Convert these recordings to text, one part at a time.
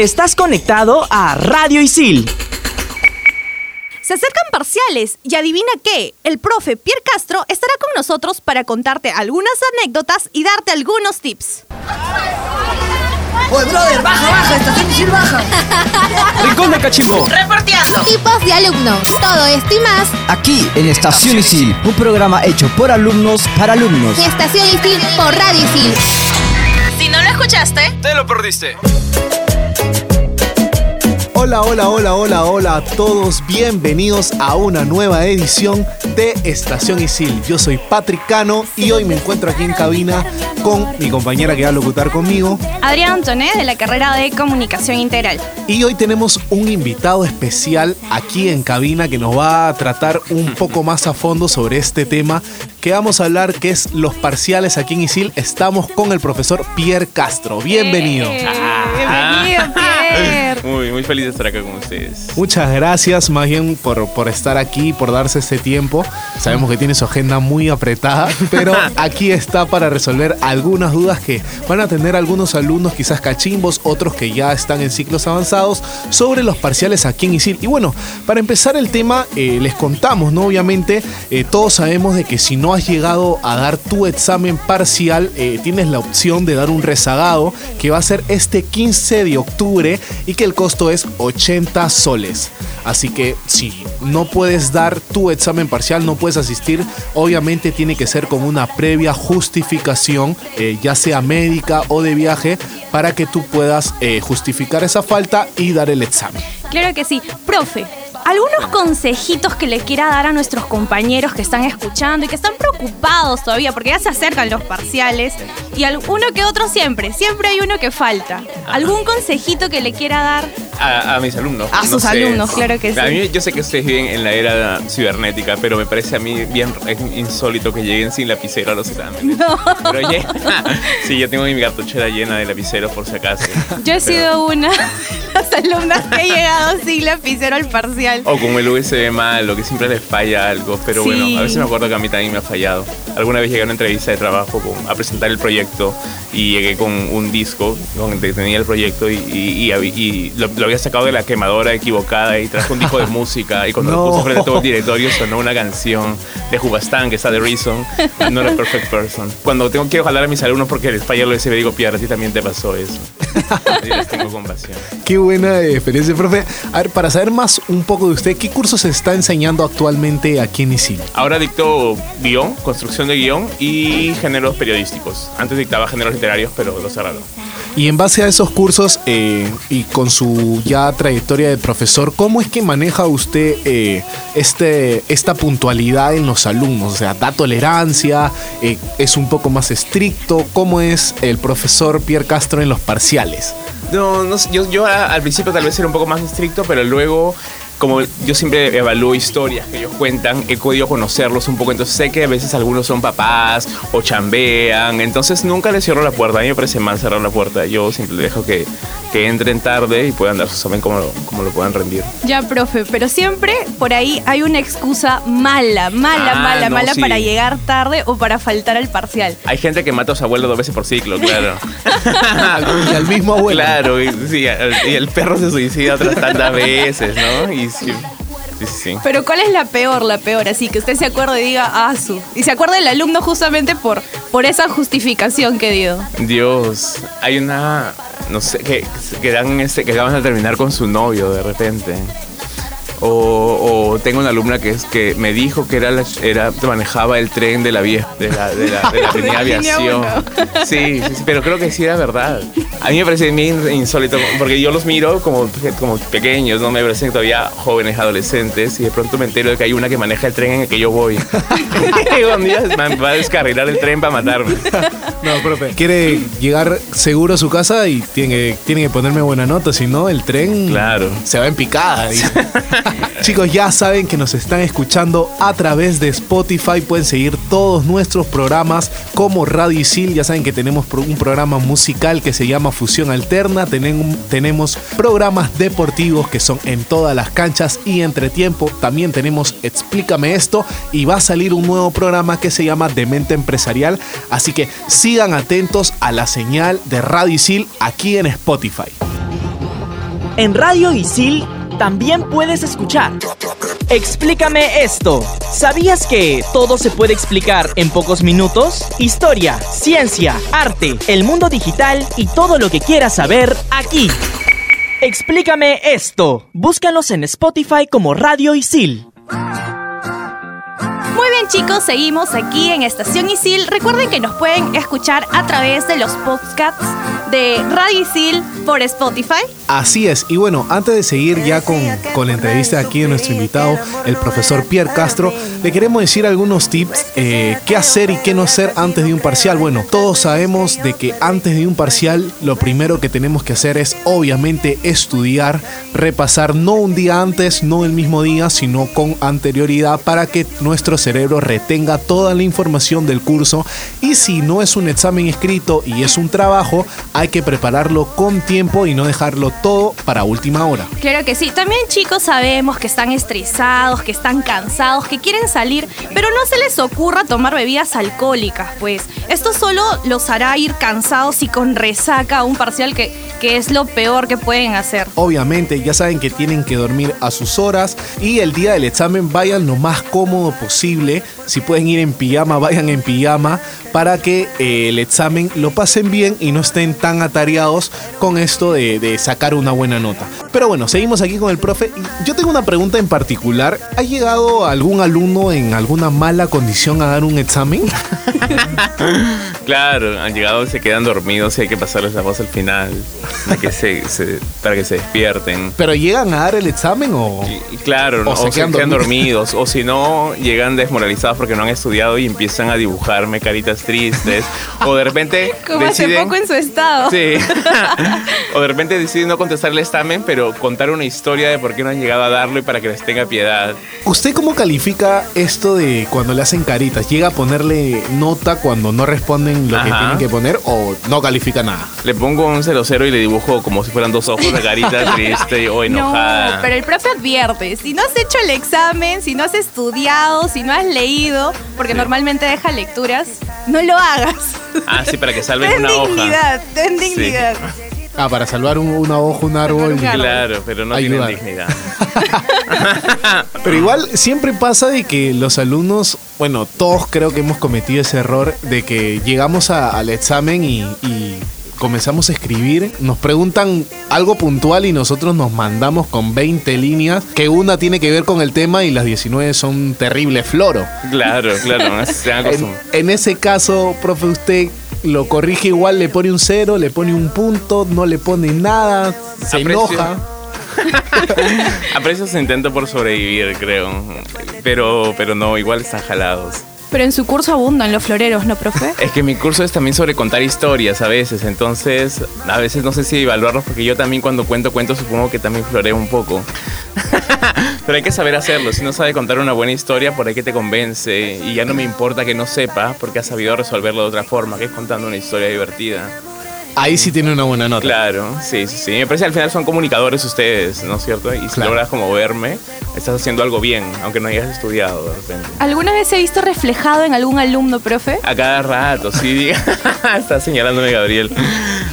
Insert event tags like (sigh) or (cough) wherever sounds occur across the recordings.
Estás conectado a Radio Isil. Se acercan parciales y adivina qué, el profe Pierre Castro estará con nosotros para contarte algunas anécdotas y darte algunos tips. Oye, brother, baja, baja, estación Isil baja. (laughs) Rincón de Cachimbo. Reporteando. Tipos de alumnos. Todo esto y más Aquí en Estación Isil, un programa hecho por alumnos para alumnos. Estación Isil por Radio Isil. Si no lo escuchaste, Te lo perdiste. Hola, hola, hola, hola, hola a todos. Bienvenidos a una nueva edición de Estación Isil. Yo soy Patrick Cano y hoy me encuentro aquí en cabina con mi compañera que va a locutar conmigo. Adrián Antoné de la carrera de Comunicación Integral. Y hoy tenemos un invitado especial aquí en cabina que nos va a tratar un poco más a fondo sobre este tema que vamos a hablar, que es los parciales aquí en Isil. Estamos con el profesor Pierre Castro. Bienvenido. Eh, bienvenido, Pierre. (laughs) Muy, muy feliz de estar acá con ustedes. Muchas gracias más bien por, por estar aquí, por darse este tiempo. Sabemos que tiene su agenda muy apretada, (laughs) pero aquí está para resolver algunas dudas que van a tener algunos alumnos, quizás cachimbos, otros que ya están en ciclos avanzados, sobre los parciales aquí en ISIL. Y bueno, para empezar el tema, eh, les contamos, ¿no? Obviamente, eh, todos sabemos de que si no has llegado a dar tu examen parcial, eh, tienes la opción de dar un rezagado que va a ser este 15 de octubre y que el costo es 80 soles. Así que si no puedes dar tu examen parcial, no puedes asistir, obviamente tiene que ser con una previa justificación, eh, ya sea médica o de viaje, para que tú puedas eh, justificar esa falta y dar el examen. Claro que sí. Profe, algunos consejitos que le quiera dar a nuestros compañeros que están escuchando y que están preocupados todavía porque ya se acercan los parciales y uno que otro siempre, siempre hay uno que falta. ¿Algún consejito que le quiera dar? A, a mis alumnos. A sus alumnos, claro que A sí. mí, yo sé que ustedes viven en la era cibernética, pero me parece a mí bien insólito que lleguen sin lapicero a los exámenes. Pero oye, (laughs) sí, yo tengo mi cartuchera llena de lapiceros por si acaso. Yo he Pero- sido una (laughs) las alumnas que he llegado sin lapicero al parcial. O con el USB malo, que siempre les falla algo. Pero Sí. bueno, a veces me acuerdo que a mí también me ha fallado. Alguna vez llegué a una entrevista de trabajo con- a presentar el proyecto y llegué con un disco donde tenía el proyecto y, y- y- y lo, lo había sacado de la quemadora equivocada y trajo un disco de (laughs) música y cuando No. lo puse frente a todo el directorio sonó una canción de Jubastán que está de Reason, no era Perfect Person. Cuando tengo, quiero jalar a mis alumnos porque les falla el USB digo, Pierre, a ti también te pasó eso. (laughs) Y les tengo compasión. Qué buena experiencia, profe. A ver, para saber más un poco de usted, ¿qué cursos se está enseñando actualmente aquí en ISIL? Ahora dicto guion, construcción de guion y géneros periodísticos. Antes dictaba géneros literarios, pero lo cerraron. Y en base a esos cursos eh, y con su ya trayectoria de profesor, ¿cómo es que maneja usted eh, este, esta puntualidad en los alumnos? O sea, ¿da tolerancia? Eh, ¿Es un poco más estricto? ¿Cómo es el profesor Pierre Castro en los parciales? No, no yo, yo al principio tal vez era un poco más estricto, pero luego, como yo siempre evalúo historias que ellos cuentan, he podido conocerlos un poco, entonces sé que a veces algunos son papás o chambean, entonces nunca les cierro la puerta, a mí me parece mal cerrar la puerta, yo siempre les dejo que, que entren tarde y puedan dar su examen como lo, como lo puedan rendir. Ya, profe, pero siempre por ahí hay una excusa mala, mala, Ah, mala, no, mala sí. para llegar tarde o para faltar al parcial. Hay gente que mata a su abuelo dos veces por ciclo, claro. (laughs) y al mismo abuelo. Claro, y, sí, y el perro se suicida otras tantas veces, ¿no? Y sí, sí, sí, sí. Pero ¿cuál es la peor, la peor? Así que usted se acuerde y diga, ah, su. Y se acuerde del alumno justamente por, por esa justificación que dio. Dios, hay una, no sé, que, que, dan ese, que acaban de terminar con su novio de repente. O, o tengo una alumna que es que me dijo que era, la- era manejaba el tren de la vía de la, de la, de la (laughs) De la aviación. (laughs) Sí, sí, sí, pero creo que sí era verdad. A mí me parece bien insólito porque yo los miro como, como pequeños, no me parecen todavía jóvenes, adolescentes y de pronto me entero de que hay una que maneja el tren en el que yo voy. (laughs) y un día va a descarrilar el tren para matarme. No, profe. Quiere llegar seguro a su casa y tiene, tiene que ponerme buena nota, si no, el tren Claro. se va en picada. (laughs) Chicos, ya saben que nos están escuchando a través de Spotify. Pueden seguir todos nuestros programas como Radio Isil. Ya saben que tenemos un programa musical que se llama Fusión Alterna. Tenemos programas deportivos que son en todas las canchas y entre tiempo. También tenemos Explícame esto y va a salir un nuevo programa que se llama Demente Empresarial. Así que sigan atentos a la señal de Radio Isil aquí en Spotify. En Radio Isil también puedes escuchar. Explícame esto. ¿Sabías que todo se puede explicar en pocos minutos? Historia, ciencia, arte, el mundo digital y todo lo que quieras saber aquí. Explícame esto. Búscanos en Spotify como Radio Isil. Muy bien chicos, seguimos aquí en Estación Isil. Recuerden que nos pueden escuchar a través de los podcasts de Radio Isil por Spotify. Así es, y bueno, antes de seguir ya con, con la entrevista aquí de nuestro invitado, el profesor Pierre Castro, le queremos decir algunos tips, eh, qué hacer y qué no hacer antes de un parcial. Bueno, todos sabemos de que antes de un parcial lo primero que tenemos que hacer es obviamente estudiar, repasar no un día antes, no el mismo día, sino con anterioridad para que nuestro cerebro retenga toda la información del curso y si no es un examen escrito y es un trabajo, hay que prepararlo con tiempo y no dejarlo todo para última hora. Claro que sí. También chicos sabemos que están estresados, que están cansados, que quieren salir, pero no se les ocurra tomar bebidas alcohólicas, pues esto solo los hará ir cansados y con resaca a un parcial que, que es lo peor que pueden hacer. Obviamente, ya saben que tienen que dormir a sus horas y el día del examen vayan lo más cómodo posible. Si pueden ir en pijama, vayan en pijama para que eh, el examen lo pasen bien y no estén tan atareados con esto de, de sacar una buena nota. Pero bueno, seguimos aquí con el profe. Yo tengo una pregunta en particular. ¿Ha llegado algún alumno en alguna mala condición a dar un examen? (laughs) Claro, han llegado y se quedan dormidos y hay que pasarles la voz al final para que se, se- para que se despierten. ¿Pero llegan a dar el examen o...? Y claro, O o, se quedan quedan, dormidos. dormidos, o si no, llegan desmoralizados porque no han estudiado y empiezan a dibujarme caritas tristes, o de repente (laughs) Como hace deciden... poco en su estado. Sí. (laughs) o de repente deciden no contestar el examen, pero contar una historia de por qué no han llegado a darlo y para que les tenga piedad. ¿Usted cómo califica esto de cuando le hacen caritas? ¿Llega a ponerle nota cuando no responden lo que tienen que poner o no califica nada? Le pongo un 00 y le dibujo como si fueran dos ojos de carita (laughs) triste o enojada. No, pero el profe advierte, si no has hecho el examen, si no has estudiado, si no has leído, porque normalmente deja lecturas, no lo hagas. Ah, sí, para que salven ten una hoja. dignidad, ten Sí. dignidad. Ah, para salvar un- una hoja, un árbol. un árbol. Claro, pero no Ayudar. tienen dignidad. (laughs) Pero igual siempre pasa de que los alumnos, bueno, todos creo que hemos cometido ese error de que llegamos a- al examen y, y comenzamos a escribir, nos preguntan algo puntual y nosotros nos mandamos con 20 líneas, que una tiene que ver con el tema y las 19 son terrible floro. Claro, claro, (laughs) se En, en ese caso, profe, usted lo corrige igual, le pone un cero, le pone un punto, no le pone nada, se Aprecio. enoja. (laughs) Aprecio su intento por sobrevivir, creo. Pero, pero no, igual están jalados. Pero en su curso abundan los floreros, ¿no, profe? (laughs) Es que mi curso es también sobre contar historias a veces, entonces a veces no sé si evaluarlos porque yo también cuando cuento cuentos supongo que también floreo un poco. (laughs) Pero hay que saber hacerlo, si no sabe contar una buena historia por ahí que te convence y ya no me importa que no sepa porque has sabido resolverlo de otra forma, que es contando una historia divertida. Ahí sí tiene una buena nota. Claro, sí, sí, sí. Me parece que al final son comunicadores ustedes, ¿no es cierto? Y si Claro. logras como verme, estás haciendo algo bien, aunque no hayas estudiado de repente. ¿Alguna vez se ha visto reflejado en algún alumno, profe? A cada rato, sí. (laughs) Está señalándome Gabriel.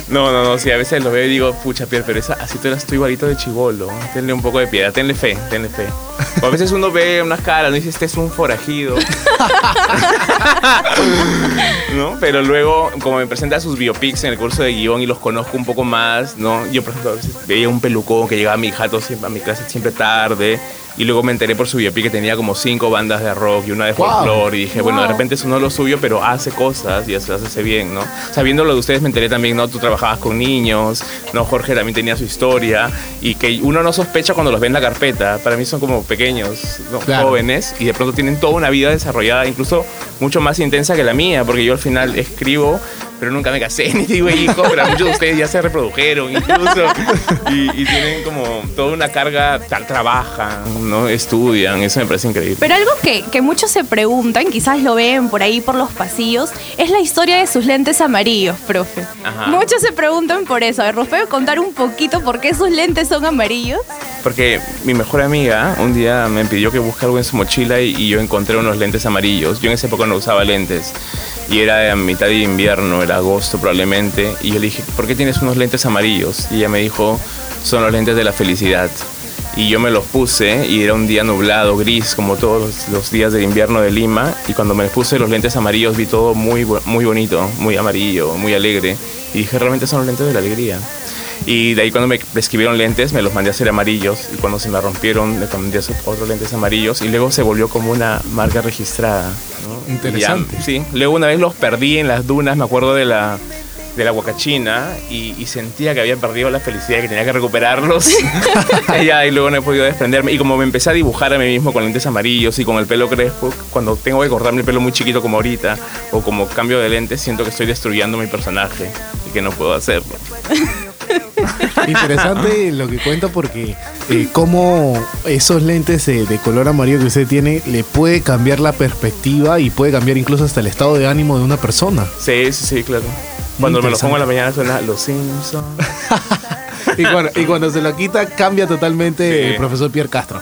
No, no, no, sí, a veces lo veo y digo, pucha, Pierre, pero esa, así tú eras tú igualito de chivolo. Tenle un poco de piedad, tenle fe, tenle fe. O a veces uno ve unas caras, no dice, este es un forajido. (laughs) (laughs) ¿No? Pero luego, como me presenta sus biopics en el curso de guion y los conozco un poco más, ¿no? Yo, por ejemplo, veía un pelucón que llegaba a mi jato siempre, a mi clase siempre tarde. Y luego me enteré por su biopic que tenía como cinco bandas de rock y una de Wow. folclore. Y dije, bueno, de Wow. repente eso no es lo suyo, pero hace cosas y hace, hace bien, ¿no? Sabiendo lo de ustedes me enteré también, ¿no? Tú trabajabas con niños, ¿no? Jorge también tenía su historia y que uno no sospecha cuando los ve en la carpeta. Para mí son como pequeños, ¿no? Claro. jóvenes y de pronto tienen toda una vida desarrollada, incluso mucho más intensa que la mía, porque yo al final escribo pero nunca me casé (laughs) ni tuve hijos, pero muchos de ustedes ya se reprodujeron incluso y, y tienen como toda una carga, tal, trabajan, ¿no? estudian, eso me parece increíble. Pero algo que, que muchos se preguntan, quizás lo ven por ahí por los pasillos, es la historia de sus lentes amarillos, profe. Ajá. Muchos se preguntan por eso. A ver, ¿nos puede contar un poquito por qué sus lentes son amarillos? Porque mi mejor amiga un día me pidió que busque algo en su mochila y, y yo encontré unos lentes amarillos. Yo en esa época no usaba lentes. y era a mitad de invierno, era agosto probablemente, y yo le dije, ¿por qué tienes unos lentes amarillos? Y ella me dijo, son los lentes de la felicidad. Y yo me los puse y era un día nublado, gris, como todos los, días del invierno de Lima. Y cuando me puse los lentes amarillos vi todo muy, muy bonito, muy amarillo, muy alegre. Y dije, realmente son los lentes de la alegría. Y de ahí cuando me prescribieron lentes, me los mandé a hacer amarillos. Y cuando se me rompieron, me mandé a hacer otros lentes amarillos. Y luego se volvió como una marca registrada. ¿no? Interesante. Ya, sí. Luego una vez los perdí en las dunas, me acuerdo de la de la Huacachina y, y sentía que había perdido la felicidad y que tenía que recuperarlos. (laughs) (laughs) y, luego no he podido desprenderme. Y como me empecé a dibujar a mí mismo con lentes amarillos y con el pelo crespo, cuando tengo que cortarme el pelo muy chiquito como ahorita o como cambio de lentes, siento que estoy destruyendo mi personaje y que no puedo hacerlo. (laughs) Interesante lo que cuenta porque eh, cómo esos lentes de, de color amarillo que usted tiene le puede cambiar la perspectiva y puede cambiar incluso hasta el estado de ánimo de una persona. Sí, sí, sí, claro. Cuando me los pongo en la mañana suena Los Simpsons. (laughs) Y cuando, y cuando se lo quita cambia totalmente Sí. el profesor Pierre Castro.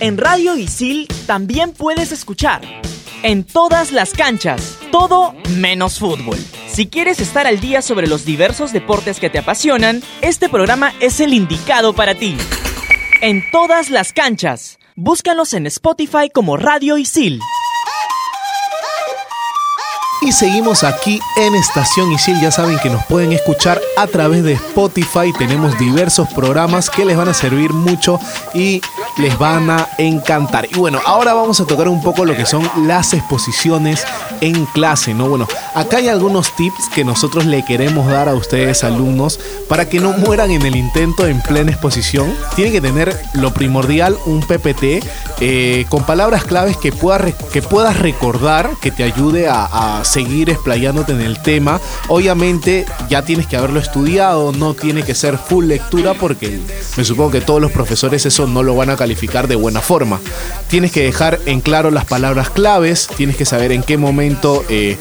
En Radio Isil también puedes escuchar. En todas las canchas, todo menos fútbol. Si quieres estar al día sobre los diversos deportes que te apasionan, este programa es el indicado para ti. En todas las canchas, búscanos en Spotify como Radio Isil. Y seguimos aquí en Estación Isil. Ya saben que nos pueden escuchar a través de Spotify. Tenemos diversos programas que les van a servir mucho y les van a encantar. Y bueno, ahora vamos a tocar un poco lo que son las exposiciones en clase, ¿no? Bueno, acá hay algunos tips que nosotros le queremos dar a ustedes, alumnos, para que no mueran en el intento en plena exposición. Tienen que tener lo primordial, un PPT eh, con palabras claves que, pueda que puedas recordar, que te ayude a, seguir explayándote en el tema. Obviamente ya tienes que haberlo estudiado, no tiene que ser full lectura porque me supongo que todos los profesores eso no lo van a calificar de buena forma. Tienes que dejar en claro las palabras claves, tienes que saber en qué momento eh,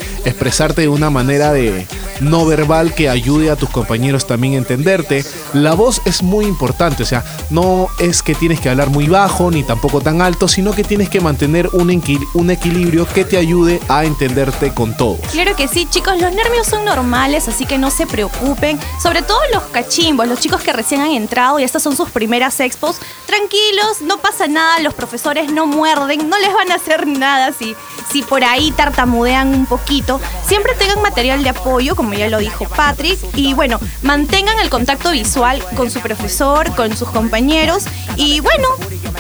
de una manera de no verbal que ayude a tus compañeros también a entenderte. La voz es muy importante, o sea, no es que tienes que hablar muy bajo ni tampoco tan alto, sino que tienes que mantener un, equil- equilibrio que te ayude a entenderte con todos. Claro que sí, chicos, los nervios son normales, así que no se preocupen. Sobre todo los cachimbos, los chicos que recién han entrado y estas son sus primeras expos. Tranquilos, no pasa nada, los profesores no muerden, no les van a hacer nada si, si por ahí tartamudean un poquito. Siempre tengan material de apoyo, como ya lo dijo Patrick, y bueno, mantengan el contacto visual con su profesor, con sus compañeros y bueno,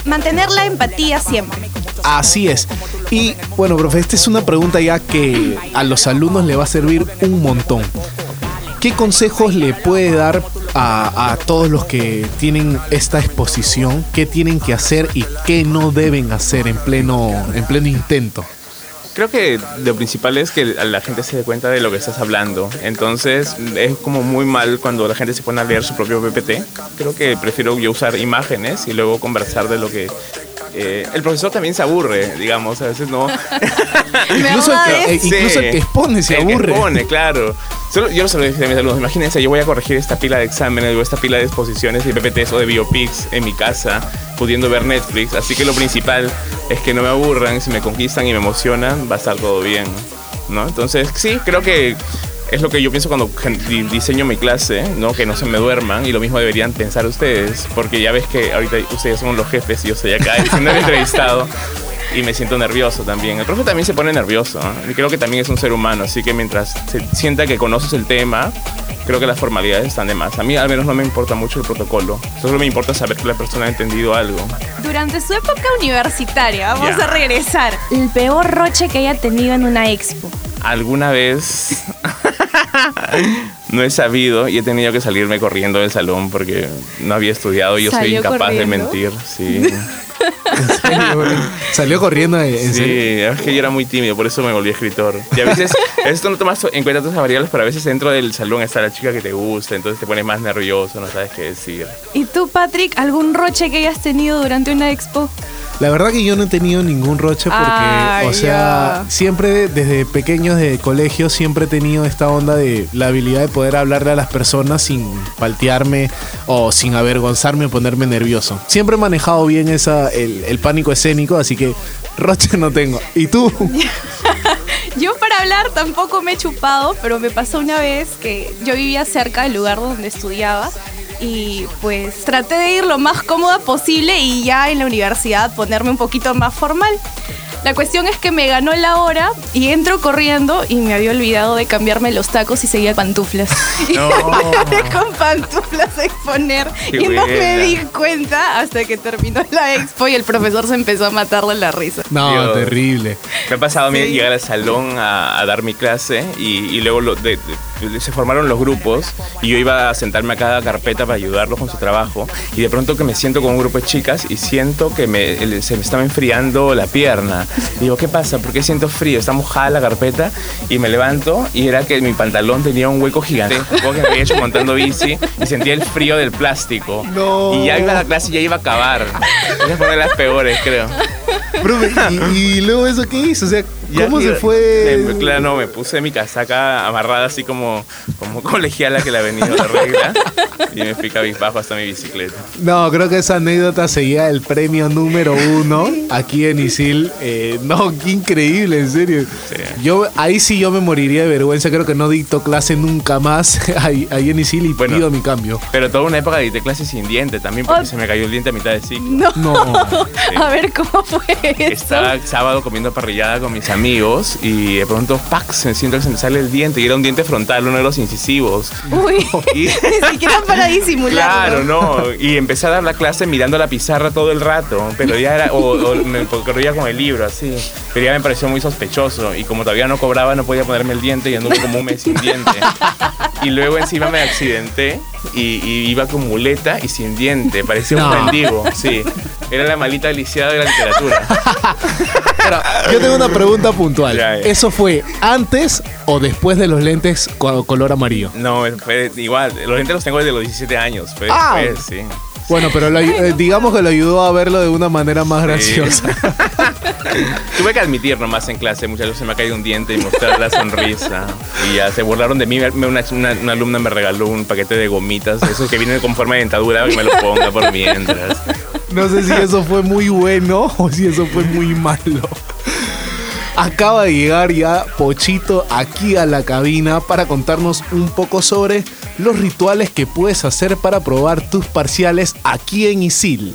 mantener la empatía siempre. Así es. Y bueno, profe, esta es una pregunta ya que a los alumnos le va a servir un montón. ¿Qué consejos le puede dar a, a todos los que tienen esta exposición? ¿Qué tienen que hacer y qué no deben hacer en pleno, en pleno intento? Creo que lo principal es que la gente se dé cuenta de lo que estás hablando. Entonces es como muy mal cuando la gente se pone a leer su propio PPT. Creo que prefiero yo usar imágenes y luego conversar de lo que... eh, el profesor también se aburre, digamos, a veces no. (laughs) Incluso el, que, eh, incluso el que expone se El que aburre. expone, claro. Solo- yo se lo dije a mis alumnos, imagínense, yo voy a corregir esta pila de exámenes o esta pila de exposiciones de PPTs o de biopics en mi casa, pudiendo ver Netflix. Así que lo principal es que no me aburran, si me conquistan y me emocionan, va a estar todo bien. ¿no? Entonces, sí, creo que es lo que yo pienso cuando diseño mi clase, ¿no? Que no se me duerman y lo mismo deberían pensar ustedes, porque ya ves que ahorita ustedes son los jefes y yo estoy acá siendo el entrevistado y me siento nervioso también. El profe también se pone nervioso ¿no? y creo que también es un ser humano, así que mientras se sienta que conoces el tema, creo que las formalidades están de más. A mí al menos no me importa mucho el protocolo, solo me importa saber que la persona ha entendido algo. Durante su época universitaria, vamos a regresar. El peor roche que haya tenido en una expo. Alguna vez no he sabido y he tenido que salirme corriendo del salón porque no había estudiado y yo soy ¿Salió incapaz de mentir. Sí. (laughs) ¿En serio, bro? Salió corriendo en Sí, serio. es que yo era muy tímido, por eso me volví escritor. Y a veces, (laughs) esto no tomas en cuenta todas esas variables, pero a veces dentro del salón está la chica que te gusta, entonces te pones más nervioso, no sabes qué decir. ¿Y tú, Patrick, algún roche que hayas tenido durante una expo? La verdad que yo no he tenido ningún roche porque, Ay, o sea, siempre desde pequeño, desde colegio, siempre he tenido esta onda de la habilidad de poder hablarle a las personas sin paltearme o sin avergonzarme o ponerme nervioso. Siempre he manejado bien esa, el, el pánico escénico, así que roche no tengo. ¿Y tú? (laughs) Yo para hablar tampoco me he chupado, pero me pasó una vez que yo vivía cerca del lugar donde estudiaba y pues traté de ir lo más cómoda posible y ya en la universidad ponerme un poquito más formal. La cuestión es que me ganó la hora y entro corriendo y me había olvidado de cambiarme los tacos y seguía pantuflas. (laughs) No. Y me (laughs) con pantuflas a exponer Qué y no me di cuenta hasta que terminó la expo y el profesor se empezó a matar de la risa. No, Dios. terrible. Me ha pasado a mí Sí. llegar al salón a, a dar mi clase y, y luego lo- de- de- se formaron los grupos y yo iba a sentarme a cada carpeta para ayudarlos con su trabajo y de pronto que me siento con un grupo de chicas y siento que me, se me estaba enfriando la pierna. Digo, ¿qué pasa? ¿Por qué siento frío? Está mojada la carpeta y me levanto y era que mi pantalón tenía un hueco gigante, supongo que me había hecho montando bici y sentía el frío del plástico. No. Y ya iba a la clase y ya iba a acabar. Esa fue una de las peores, creo. ¿y, y luego eso qué hizo? O sea, ¿cómo se fue? me- claro, no, me puse mi casaca amarrada así como, como (laughs) colegiala que le ha venido la regla y me fui cabizbajo hasta mi bicicleta. No, creo que esa anécdota seguía el premio número uno aquí en Isil. Eh, no, qué increíble, en serio. Yo ahí sí yo me moriría de vergüenza. Creo que no dicto clase nunca más (laughs) ahí, ahí en Isil y Bueno. pido mi cambio. Pero toda una época dicté clases sin diente también porque Oh. se me cayó el diente a mitad de ciclo. No. No. (laughs) A ver cómo fue eso. Estaba el sábado comiendo parrillada con mis amigos y de pronto, ¡pac! Se siento que se me sale el diente y era un diente frontal, uno de los incisivos. Uy, (laughs) Y- (laughs) ni siquiera para disimular. Claro, no. Y empecé a dar la clase mirando la pizarra todo el rato. Pero ya era. O, o me corría con el libro, así. Pero ya me pareció muy sospechoso. Y como todavía no cobraba, no podía ponerme el diente y anduve como un mes sin diente. (laughs) Y luego encima me accidenté y, y iba con muleta y sin diente. Parecía un No. mendigo, sí. Era la malita lisiada de la literatura. Pero yo tengo una pregunta puntual. Ya, ya. ¿Eso fue antes o después de los lentes co- color amarillo? No, fue igual. Los lentes los tengo desde los 17 años. Fue Ah. después, sí. Bueno, pero lo- eh, digamos que lo ayudó a verlo de una manera más graciosa. (laughs) Tuve que admitir nomás en clase, muchas veces se me ha caído un diente y mostrar la sonrisa. Y ya se burlaron de mí. Me- Una, una- una alumna me regaló un paquete de gomitas, esos que vienen con forma de dentadura, que me lo ponga por mientras. No sé si eso fue muy bueno o si eso fue muy malo. Acaba de llegar ya Pochito aquí a la cabina para contarnos un poco sobre los rituales que puedes hacer para probar tus parciales aquí en Isil.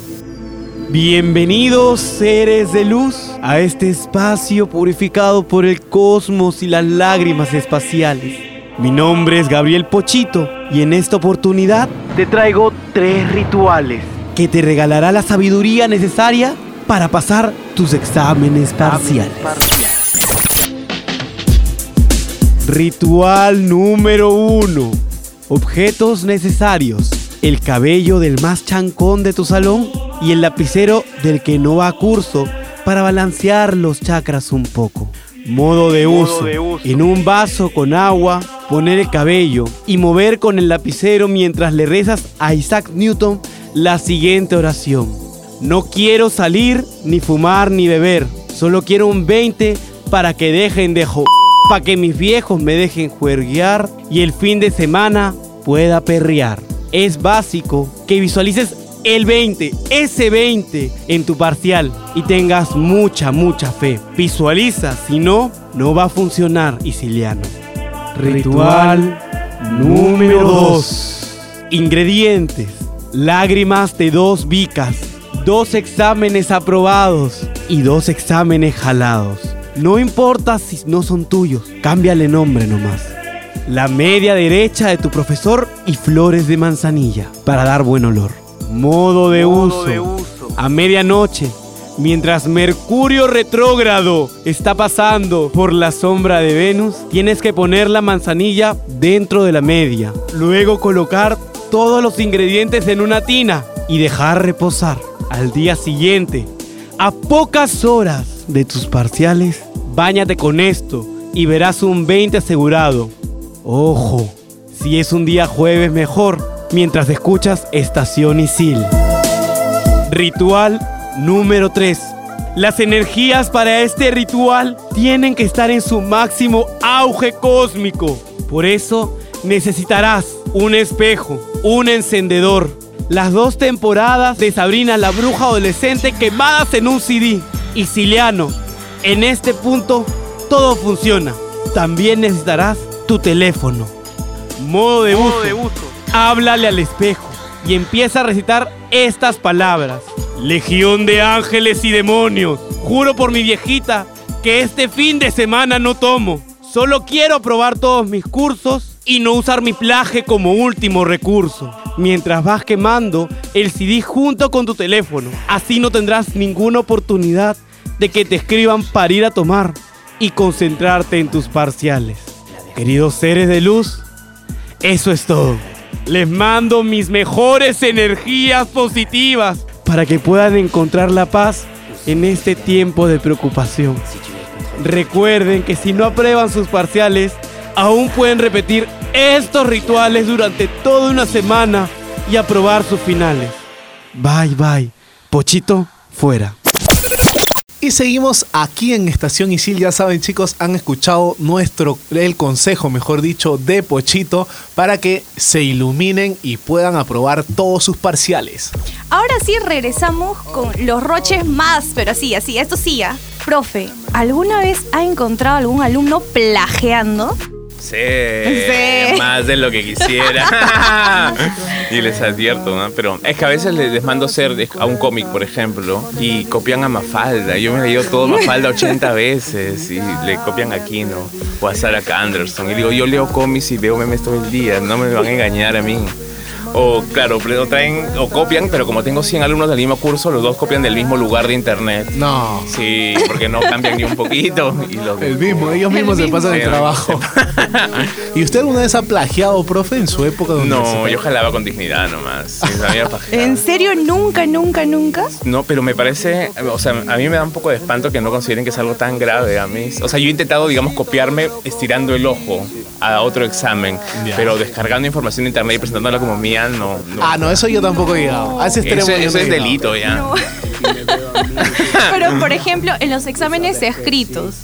Bienvenidos seres de luz a este espacio purificado por el cosmos y las lágrimas espaciales. Mi nombre es Gabriel Pochito y en esta oportunidad te traigo tres rituales que te regalará la sabiduría necesaria para pasar tus exámenes parciales. Ritual número uno. Objetos necesarios. El cabello del más chancón de tu salón y el lapicero del que no va a curso para balancear los chakras un poco. Modo de uso. En un vaso con agua, poner el cabello y mover con el lapicero mientras le rezas a Isaac Newton la siguiente oración. No quiero salir, ni fumar, ni beber. Solo quiero un 20 para que dejen de jo... Para que mis viejos me dejen juerguear y el fin de semana pueda perrear. Es básico que visualices el 20, ese 20 en tu parcial y tengas mucha, mucha fe. Visualiza, si no, no va a funcionar, Isiliano. Ritual número 2. Ingredientes. Lágrimas de dos vicas, dos exámenes aprobados y dos exámenes jalados. No importa si no son tuyos, cámbiale nombre nomás. La media derecha de tu profesor y flores de manzanilla para dar buen olor. Modo de, uso. A medianoche, mientras Mercurio retrógrado está pasando por la sombra de Venus, tienes que poner la manzanilla dentro de la media. Luego colocar todos los ingredientes en una tina y dejar reposar. Al día siguiente, a pocas horas de tus parciales, báñate con esto y verás un 20 asegurado. Ojo, si es un día jueves mejor, mientras escuchas Estación Isil. Ritual número 3. Las energías para este ritual tienen que estar en su máximo auge cósmico. Por eso necesitarás un espejo, un encendedor, las dos temporadas de Sabrina la bruja adolescente quemadas en un CD. Y Ciliano, en este punto todo funciona. También necesitarás tu teléfono. Modo de uso. Háblale al espejo y empieza a recitar estas palabras. Legión de ángeles y demonios. Juro por mi viejita que este fin de semana no tomo. Solo quiero aprobar todos mis cursos y no usar mi plaje como último recurso. Mientras vas quemando el CD junto con tu teléfono. Así no tendrás ninguna oportunidad de que te escriban para ir a tomar y concentrarte en tus parciales. Queridos seres de luz, eso es todo. Les mando mis mejores energías positivas para que puedan encontrar la paz en este tiempo de preocupación. Recuerden que si no aprueban sus parciales, aún pueden repetir estos rituales durante toda una semana y aprobar sus finales. Bye bye. Pochito, fuera. Y seguimos aquí en Estación Isil. Ya saben, chicos, han escuchado nuestro, el consejo, mejor dicho, de Pochito para que se iluminen y puedan aprobar todos sus parciales. Ahora sí regresamos con los roches más, pero así, así, esto sí ya. Profe, ¿alguna vez ha encontrado algún alumno plagiando? Sí, Sí. más de lo que quisiera. (laughs) y les advierto, ¿no? Pero es que a veces les, mando hacer a un cómic, por ejemplo, y copian a Mafalda. Yo me he leído todo Mafalda 80 (laughs) veces y le copian a Kino o a Sarah Anderson. Y digo, yo leo cómics y veo memes todo el día, no me van a engañar a mí. O claro, pero traen o copian, pero como tengo 100 alumnos del mismo curso, los dos copian del mismo lugar de internet. No. Sí, porque no cambian ni un poquito. Y los El mismo, ellos mismos se pasan el trabajo. (laughs) ¿Y usted alguna vez ha plagiado, profe, en su época? de No, yo jalaba con dignidad nomás. ¿En serio nunca, nunca, nunca? No, pero me parece, o sea, a mí me da un poco de espanto que no consideren que es algo tan grave a mí. O sea, yo he intentado, digamos, copiarme estirando el ojo a otro examen, Ya. pero descargando información de internet y presentándola como mía, no. no. Ah, no, eso yo tampoco he llegado. A ese extremo yo no he es llegado. delito ya. (laughs) Pero, por ejemplo, en los exámenes escritos,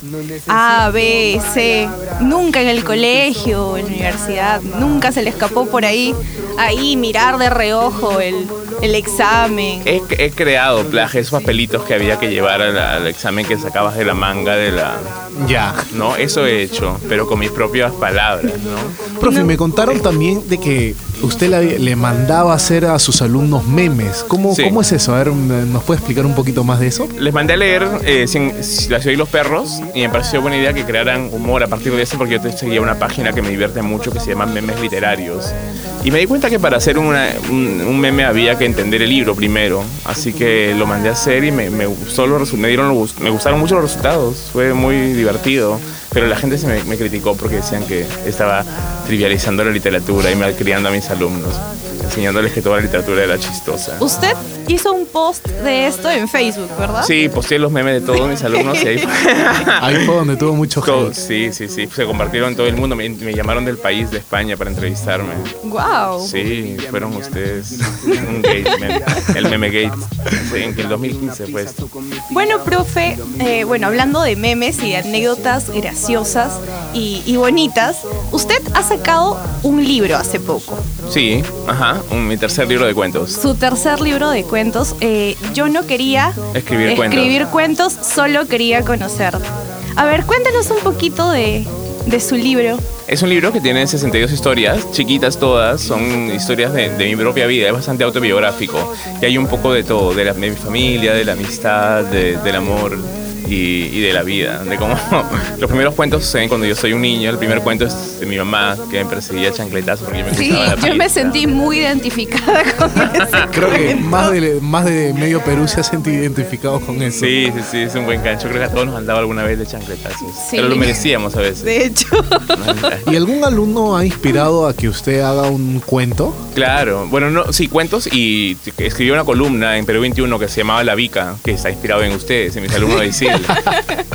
A, B, C, nunca en el colegio, en la universidad, nunca se le escapó por ahí, ahí mirar de reojo el, el examen. He, he creado plagio, esos papelitos que había que llevar al, al examen que sacabas de la manga de la... Ya. No, eso he hecho, pero con mis propias palabras, ¿no? Profe, me contaron también de que usted le, le mandaba hacer a sus alumnos memes. ¿Cómo, Sí. ¿Cómo es eso? A ver, ¿nos puede explicar un poquito más de eso? Les mandé a leer eh, La ciudad y los perros y me pareció buena idea que crearan humor a partir de eso porque yo seguía una página que me divierte mucho que se llama Memes Literarios. Y me di cuenta que para hacer una- un, un meme había que entender el libro primero. Así que lo mandé a hacer y me, me gustó me, dieron me gustaron mucho los resultados. Fue muy divertido. Pero la gente se me, criticó porque decían que estaba trivializando la literatura y malcriando a mis alumnos, enseñándoles que toda la literatura era chistosa. Usted hizo un post de esto en Facebook, ¿verdad? Sí, posteé los memes de todos mis alumnos y ahí fue. (laughs) Ahí fue donde tuvo mucho hate. sí, sí, sí. Se compartieron en todo el mundo. Me, me llamaron del país de España para entrevistarme. Wow. Sí, fueron ustedes un gate, meme, el meme gate. Sí, en el 2015 fue esto. Bueno, profe, eh, bueno, hablando de memes y de anécdotas graciosas y, y bonitas, usted ha sacado un libro hace poco. Sí, ajá, un- mi tercer libro de cuentos. Su tercer libro de cuentos. Eh, yo no quería Escribir cuentos. escribir cuentos, solo quería conocer. A ver, cuéntanos un poquito de, de su libro. Es un libro que tiene 62 historias, chiquitas todas, son historias de, de mi propia vida, es bastante autobiográfico. Y hay un poco de todo, de, la- de mi familia, de la amistad, de- del amor y, y de la vida. De cómo (laughs) los primeros cuentos suceden cuando yo soy un niño. El primer cuento es de mi mamá, que me perseguía chancletazo porque me Sí, gustaba la yo me sentí muy identificada con (laughs) ese Creo que más de, más de medio Perú se ha sentido identificado con eso. Sí, sí, sí, es un buen gancho. Creo que a todos nos han dado alguna vez de chancletazos. Sí. Pero lo merecíamos a veces. De hecho. ¿Y algún alumno ha inspirado a que usted haga un cuento? Claro, bueno, no, sí, cuentos y escribí una columna en Perú 21 que se llamaba La Vica, que está inspirado en ustedes, en mis alumnos de (laughs)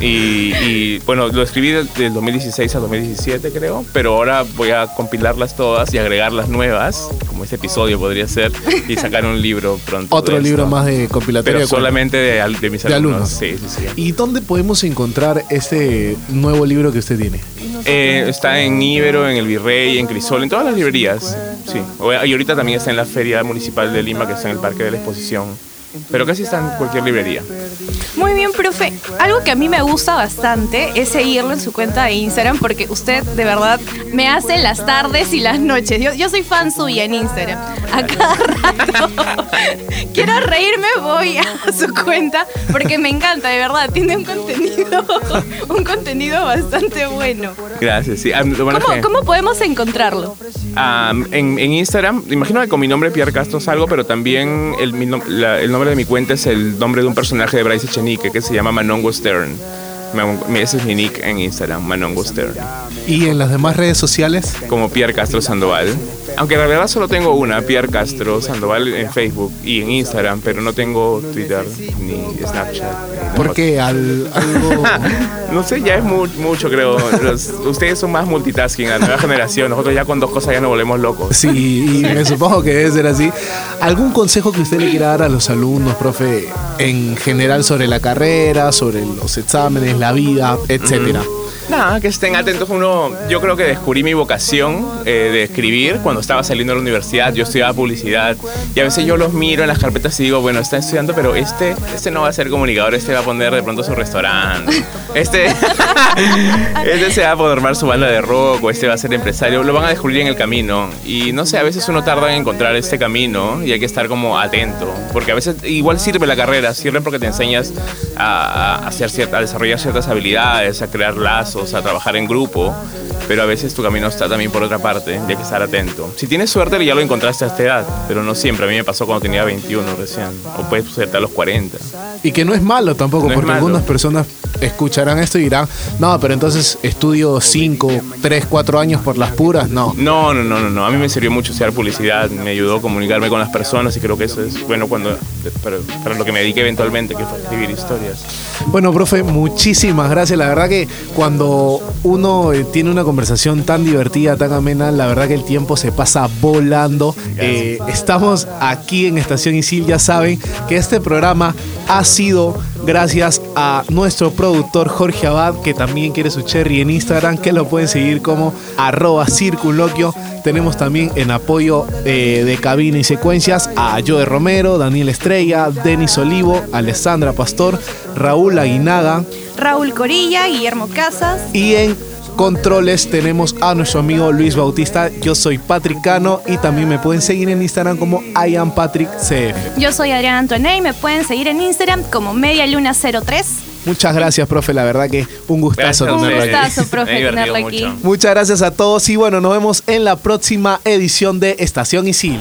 Y, y, bueno, lo escribí del, del 2016 al 2017 creo, pero ahora voy a compilarlas todas y agregarlas nuevas, como este episodio podría ser, y sacar un libro pronto. Otro libro más de compilatorio. Pero solamente de, de mis De alumnos. alumnos. Sí, sí, sí. ¿Y dónde podemos encontrar este nuevo libro que usted tiene? Eh, está en Ibero, en El Virrey, en Crisol, en todas las librerías. Sí. Y ahorita también está en la Feria Municipal de Lima, que está en el Parque de la Exposición. Pero casi está en cualquier librería. Muy bien, profe. Algo que a mí me gusta bastante es seguirlo en su cuenta de Instagram porque usted de verdad me hace las tardes y las noches. Yo, yo soy fan suya en Instagram. A cada rato (laughs) quiero reírme, voy a su cuenta porque me encanta, de verdad. Tiene un contenido, (laughs) un contenido bastante bueno. Gracias, sí. Ah, lo bueno es ¿Cómo, que, cómo podemos encontrarlo? en, en Instagram, imagino que con mi nombre Pierre Castro salgo, pero también el, mi nom- la- el nombre de mi cuenta es el nombre de un personaje de Bryce Echenique que se llama Manongo Stern. Ese es mi nick en Instagram, Manongo Stern. Y en las demás redes sociales, Como Pierre Castro Sandoval. Aunque en realidad solo tengo una, Pierre Castro Sandoval en Facebook y en Instagram, pero no tengo Twitter ni Snapchat. porque al algo (laughs) No sé, ya es mu- mucho, creo. Los- ustedes son más multitasking, la nueva generación. Nosotros ya con dos cosas ya nos volvemos locos. Sí, y me (laughs) supongo que debe ser así. ¿Algún consejo que usted le quiera dar a los alumnos, profe, en general sobre la carrera, sobre los exámenes, la vida, etcétera? Nada, que estén atentos. Uno, yo creo que descubrí mi vocación eh, de escribir cuando estaba saliendo de la universidad. Yo estudiaba publicidad y a veces yo los miro en las carpetas y digo, bueno, está estudiando, pero este, este no va a ser comunicador, este va a poner de pronto su restaurante. Este, (laughs) este se va a formar su banda de rock o este va a ser empresario. Lo van a descubrir en el camino. Y no sé, a veces uno tarda en encontrar este camino y hay que estar como atento. Porque a veces igual sirve la carrera, sirve porque te enseñas a, a hacer cierta- a desarrollar ciertas habilidades, a crear lazos, a trabajar en grupo. Pero a veces tu camino está también por otra parte y hay que estar atento. Si tienes suerte ya lo encontraste a esta edad, pero no siempre. A mí me pasó cuando tenía 21 recién. O puedes suerte a los 40. Y que no es malo tampoco, No porque malo. algunas personas escucharán esto y dirán, no, pero entonces estudio 5, 3, 4 años por las puras. No. No, no, no, no, no. A mí me sirvió mucho estudiar publicidad, me ayudó a comunicarme con las personas y creo que eso es bueno cuando para, para lo que me dediqué eventualmente, que fue escribir historias. Bueno, profe, muchísimas gracias. La verdad que cuando uno eh, tiene una conversación tan divertida, tan amena, la verdad que el tiempo se pasa volando. Eh, estamos aquí en Estación Isil, ya saben que este programa ha sido gracias a nuestro productor Jorge Abad, que también quiere su cherry en Instagram, que lo pueden seguir como arroba circunloquio. Tenemos también en apoyo eh, de cabina y secuencias a Joe Romero, Daniel Estrella, Denis Olivo, Alessandra Pastor, Raúl Aguinaga Raúl Corilla, Guillermo Casas. y en controles tenemos a nuestro amigo Luis Bautista. Yo soy Patrick Cano y también me pueden seguir en Instagram como IamPatrickCF. Yo soy Adriana Antoné y me pueden seguir en Instagram como MediaLuna03. Muchas gracias, profe. La verdad que un gustazo Gracias Un tenerlo aquí. gustazo, profe, tenerlo aquí. mucho. Muchas gracias a todos y bueno, nos vemos en la próxima edición de Estación Isil.